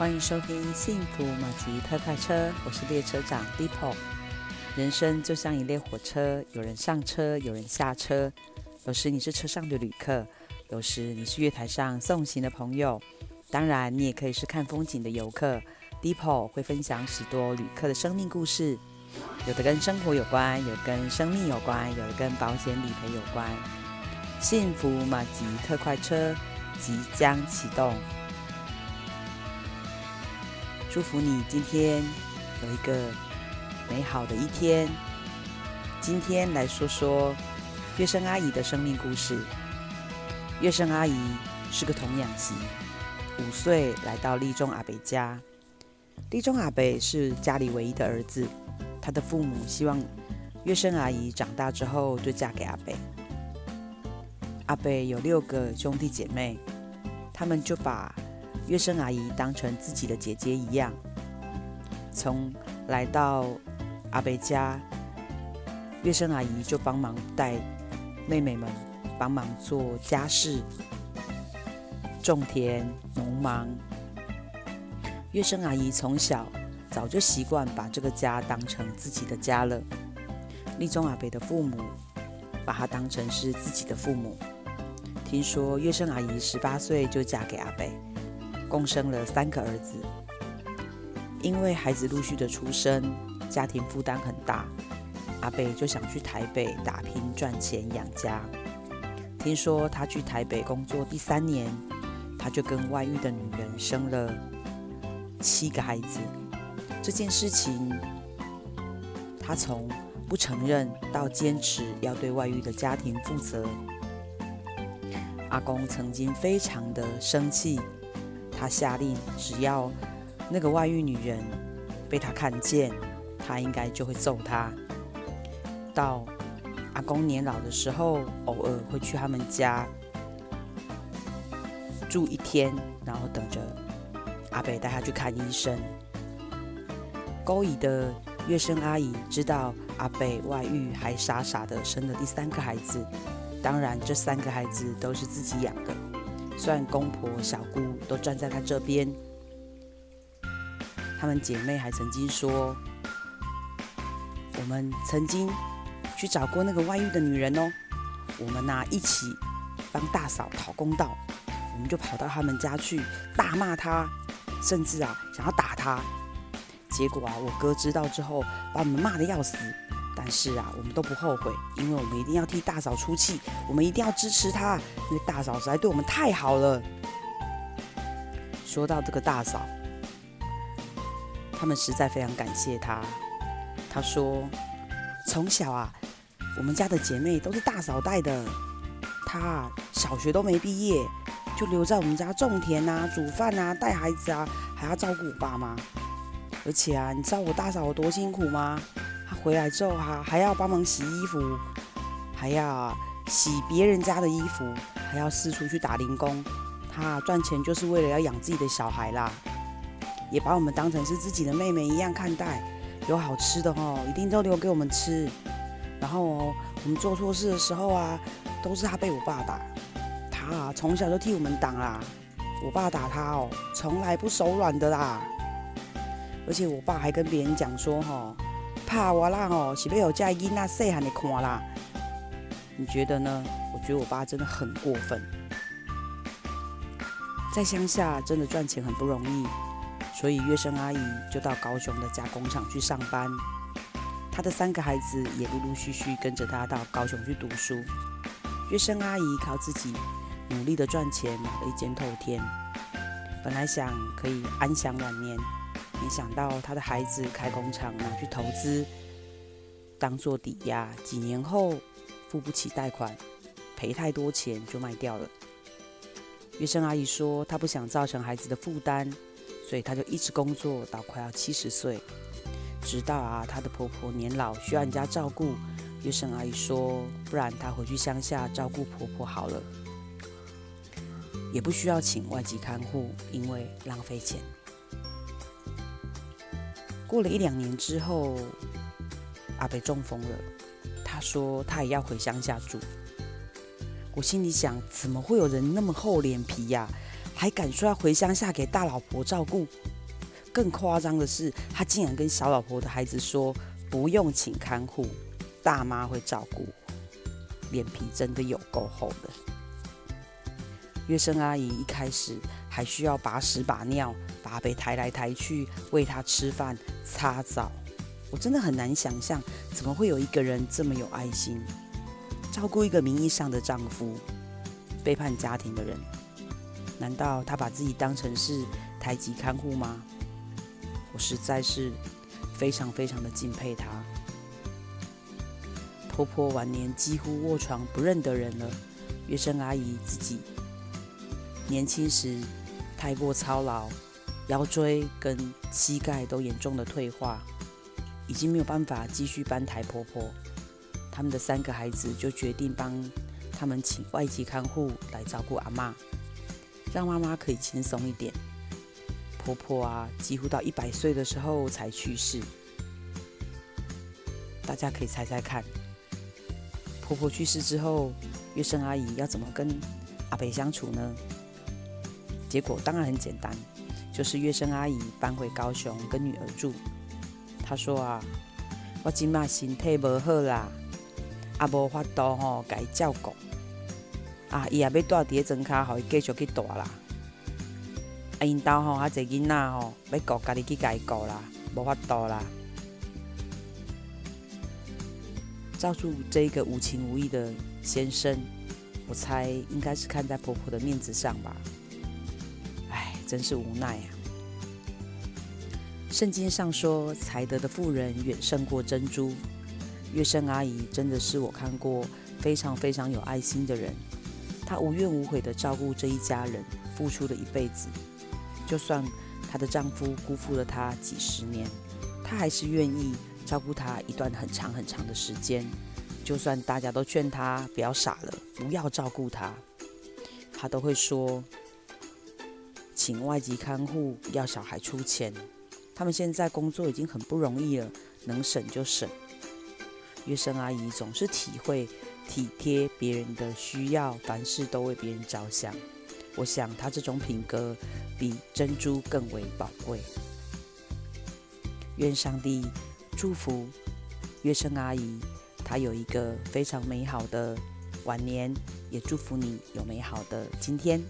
欢迎收听《幸福马吉特快车》，我是列车长 Depo。人生就像一列火车，有人上车，有人下车。有时你是车上的旅客，有时你是月台上送行的朋友，当然你也可以是看风景的游客。Depo 会分享许多旅客的生命故事，有的跟生活有关，有的跟生命有关，有的跟保险理赔有关。幸福马吉特快车即将启动，祝福你今天有一个美好的一天。今天来说说月生阿姨的生命故事。月生阿姨是个童养媳，五岁来到立中阿伯家。立中阿伯是家里唯一的儿子，他的父母希望月生阿姨长大之后就嫁给阿北。阿北有六个兄弟姐妹，他们就把月生阿姨当成自己的姐姐一样。从来到阿北家，月生阿姨就帮忙带妹妹们帮忙做家事、种田、农忙。月生阿姨从小早就习惯把这个家当成自己的家了。立中阿北的父母把她当成是自己的父母。听说月生阿姨十八岁就嫁给阿北，共生了三个儿子。因为孩子陆续的出生，家庭负担很大，阿贝就想去台北打拼赚钱养家。听说他去台北工作第三年，他就跟外遇的女人生了七个孩子。这件事情，他从不承认到坚持要对外遇的家庭负责。阿公曾经非常的生气，他下令，只要那个外遇女人被他看见，他应该就会揍她。到阿公年老的时候，偶尔会去他们家住一天，然后等着阿北带他去看医生。勾引的月生阿姨知道阿北外遇，还傻傻的生了第三个孩子。当然，这三个孩子都是自己养的。虽然公婆、小姑都站在他这边，她们姐妹还曾经说：“我们曾经去找过那个外遇的女人哦，我们呐、一起帮大嫂讨公道，我们就跑到他们家去大骂她，甚至啊想要打她。结果啊，我哥知道之后，把我们骂得要死。”但是啊，我们都不后悔，因为我们一定要替大嫂出气，我们一定要支持她，因为大嫂实在对我们太好了。说到这个大嫂，他们实在非常感谢她。她说，从小啊，我们家的姐妹都是大嫂带的，她，小学都没毕业，就留在我们家种田啊、煮饭啊、带孩子啊，还要照顾我爸妈。而且啊，你知道我大嫂有多辛苦吗？她回来之后哈，还要帮忙洗衣服，还要洗别人家的衣服，还要四处去打零工。他赚钱就是为了要养自己的小孩啦，也把我们当成是自己的妹妹一样看待。有好吃的哦，一定都留给我们吃。然后，我们做错事的时候啊，都是他被我爸打。他啊，从小就替我们挡啦。我爸打他哦，从来不手软的啦。而且我爸还跟别人讲说哈。怕我啦哦，是不有家囡仔细汉的看啦？你觉得呢？觉得我爸真的很过分。在乡下真的赚钱很不容易，所以月生阿姨就到高雄的加工厂去上班。她的三个孩子也陆陆续续跟着她到高雄去读书。月生阿姨靠自己努力的赚钱买了一间透天，本来想可以安享晚年。没想到他的孩子开工厂拿去投资，当做抵押，几年后付不起贷款，赔太多钱就卖掉了。月生阿姨说，她不想造成孩子的负担，所以她就一直工作到快要七十岁，直到啊她的婆婆年老需要人家照顾。月生阿姨说，不然她回去乡下照顾婆婆好了，也不需要请外籍看护，因为浪费钱。过了一两年之后，阿北中风了。他说他也要回乡下住。我心里想，怎么会有人那么厚脸皮呀？还敢说要回乡下给大老婆照顾？更夸张的是，他竟然跟小老婆的孩子说不用请看护，大妈会照顾，脸皮真的有够厚的。月生阿姨一开始还需要把屎把尿，把被抬来抬去，喂他吃饭、擦澡。我真的很难想象，怎么会有一个人这么有爱心，照顾一个名义上的丈夫，背叛家庭的人？难道她把自己当成是台籍看护吗？我实在是非常非常的敬佩她。婆婆晚年几乎卧床不认得人了，月生阿姨自己年轻时太过操劳，腰椎跟膝盖都严重的退化。已经没有办法继续搬抬婆婆，他们的三个孩子就决定帮他们请外籍看护来照顾阿妈，让妈妈可以轻松一点。婆婆啊，几乎到一百岁的时候才去世。大家可以猜猜看，婆婆去世之后，月生阿姨要怎么跟阿伯相处呢？结果当然很简单，就是月生阿姨搬回高雄跟女儿住。她说啊，我今嘛身体无好啦，也无法度吼，该照顾啊，伊也要住伫个床骹，互伊继续去住啦。啊，因兜吼，啊，侪囡仔吼，要顾家己去家己顾啦，无法度啦。照住这个无情无义的先生，我猜应该是看在婆婆的面子上吧。唉，真是无奈啊。圣经上说，才德的妇人远胜过珍珠。月生阿姨真的是我看过非常非常有爱心的人，她无怨无悔地照顾这一家人，付出了一辈子。就算她的丈夫辜负了她几十年，她还是愿意照顾她一段很长很长的时间。就算大家都劝她不要傻了，不要照顾她，她都会说，请外籍看护，要小孩出钱。他们现在工作已经很不容易了，能省就省。月生阿姨总是体会体贴别人的需要，凡事都为别人着想。我想她这种品格比珍珠更为宝贵。愿上帝祝福月生阿姨，她有一个非常美好的晚年，也祝福你有美好的今天。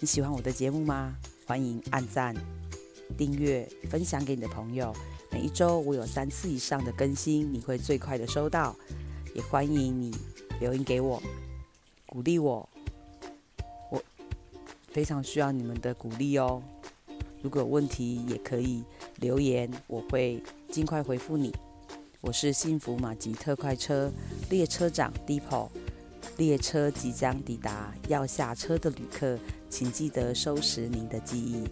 你喜欢我的节目吗？欢迎按赞。订阅、分享给你的朋友。每一周我有三次以上的更新，你会最快的收到。也欢迎你留言给我，鼓励我。我非常需要你们的鼓励哦。如果有问题也可以留言，我会尽快回复你。我是幸福马吉特快车列车长 d e p o 列车即将抵达，要下车的旅客，请记得收拾您的记忆。